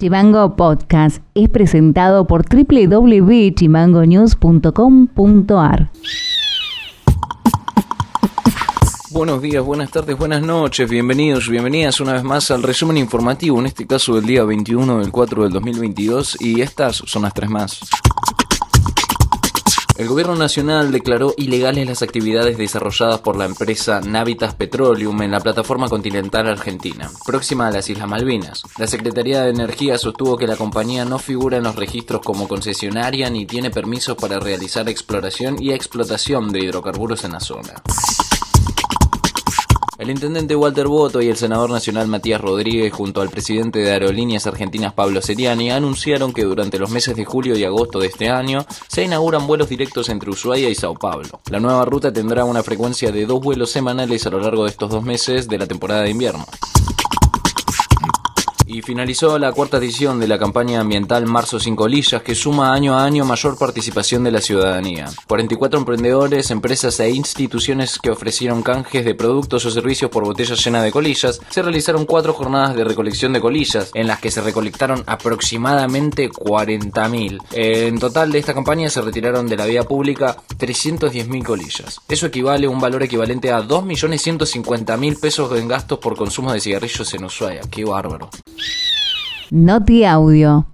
Chimango Podcast es presentado por www.chimangonews.com.ar. Buenos días, buenas tardes, buenas noches, bienvenidos, bienvenidas una vez más al resumen informativo, en este caso del día 21 del 4 del 2022 y estas son las tres más. El gobierno nacional declaró ilegales las actividades desarrolladas por la empresa Navitas Petroleum en la plataforma continental argentina, próxima a las Islas Malvinas. La Secretaría de Energía sostuvo que la compañía no figura en los registros como concesionaria ni tiene permisos para realizar exploración y explotación de hidrocarburos en la zona. El intendente Walter Boto y el senador nacional Matías Rodríguez junto al presidente de Aerolíneas Argentinas Pablo Seriani anunciaron que durante los meses de julio y agosto de este año se inauguran vuelos directos entre Ushuaia y Sao Paulo. La nueva ruta tendrá una frecuencia de dos vuelos semanales a lo largo de estos dos meses de la temporada de invierno. Y finalizó la cuarta edición de la campaña ambiental Marzo sin colillas que suma año a año mayor participación de la ciudadanía. 44 emprendedores, empresas e instituciones que ofrecieron canjes de productos o servicios por botellas llenas de colillas. Se realizaron cuatro jornadas de recolección de colillas en las que se recolectaron aproximadamente 40.000. En total de esta campaña se retiraron de la vía pública 310.000 colillas. Eso equivale a un valor equivalente a 2.150.000 pesos en gastos por consumo de cigarrillos en Ushuaia. Qué bárbaro. Noti Audio.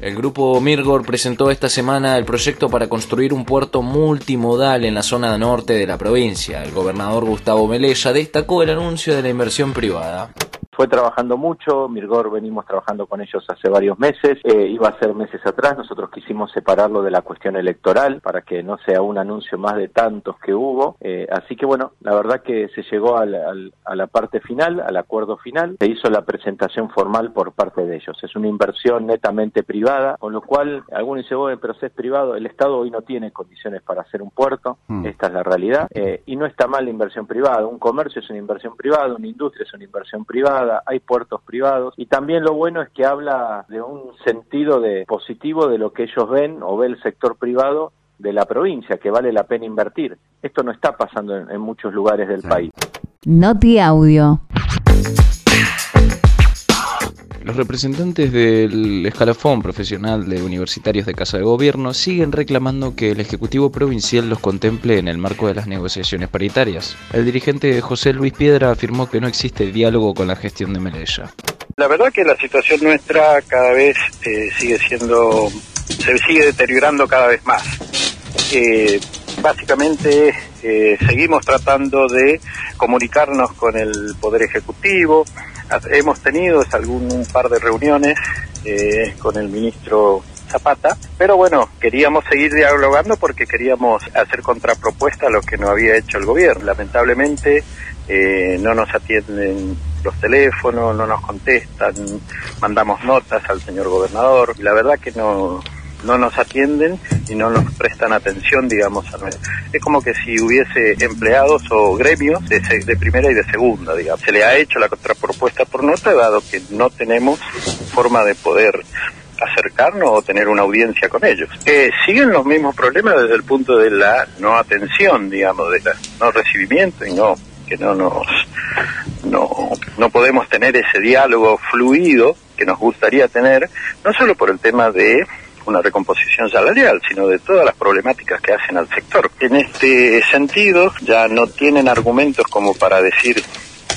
El grupo Mirgor presentó esta semana el proyecto para construir un puerto multimodal en la zona norte de la provincia. El gobernador Gustavo Melella destacó el anuncio de la inversión privada fue trabajando mucho, Mirgor venimos trabajando con ellos hace varios meses, eh, iba a ser meses atrás, nosotros quisimos separarlo de la cuestión electoral para que no sea un anuncio más de tantos que hubo, eh, así que bueno, la verdad que se llegó a la parte final, al acuerdo final, se hizo la presentación formal por parte de ellos, es una inversión netamente privada, con lo cual algunos dicen, bueno, pero si es privado, el Estado hoy no tiene condiciones para hacer un puerto, hmm. esta es la realidad, eh, y no está mal la inversión privada, un comercio es una inversión privada, una industria es una inversión privada, hay puertos privados y también lo bueno es que habla de un sentido de positivo de lo que ellos ven o ve el sector privado de la provincia, que vale la pena invertir. Esto no está pasando en, muchos lugares del país. Noti Audio. Los representantes del escalafón profesional de universitarios de Casa de Gobierno siguen reclamando que el Ejecutivo Provincial los contemple en el marco de las negociaciones paritarias. El dirigente José Luis Piedra afirmó que no existe diálogo con la gestión de Melella. La verdad que la situación nuestra cada vez eh, sigue siendo, se sigue deteriorando cada vez más. Eh, básicamente eh, seguimos tratando de comunicarnos con el Poder Ejecutivo, hemos tenido algún par de reuniones eh, con el ministro Zapata, pero bueno, queríamos seguir dialogando porque queríamos hacer contrapropuesta a lo que no había hecho el gobierno. Lamentablemente eh, no nos atienden los teléfonos, no nos contestan, mandamos notas al señor gobernador. La verdad que no, no nos atienden y no nos prestan atención, digamos. Es como que si hubiese empleados o gremios de, de, primera y de segunda, digamos. Se le ha hecho la contrapropuesta por nota, dado que no tenemos forma de poder acercarnos o tener una audiencia con ellos. Eh, siguen los mismos problemas desde el punto de la no atención, digamos, de la no recibimiento y no que no nos no, no podemos tener ese diálogo fluido que nos gustaría tener, no solo por el tema de una recomposición salarial, sino de todas las problemáticas que hacen al sector. En este sentido, ya no tienen argumentos como para decir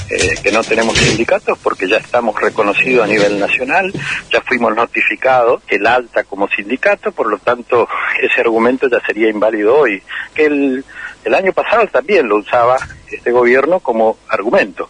eh, que no tenemos sindicatos porque ya estamos reconocidos a nivel nacional, ya fuimos notificados el alta como sindicato, por lo tanto ese argumento ya sería inválido hoy. Que el, el año pasado también lo usaba este gobierno como argumento.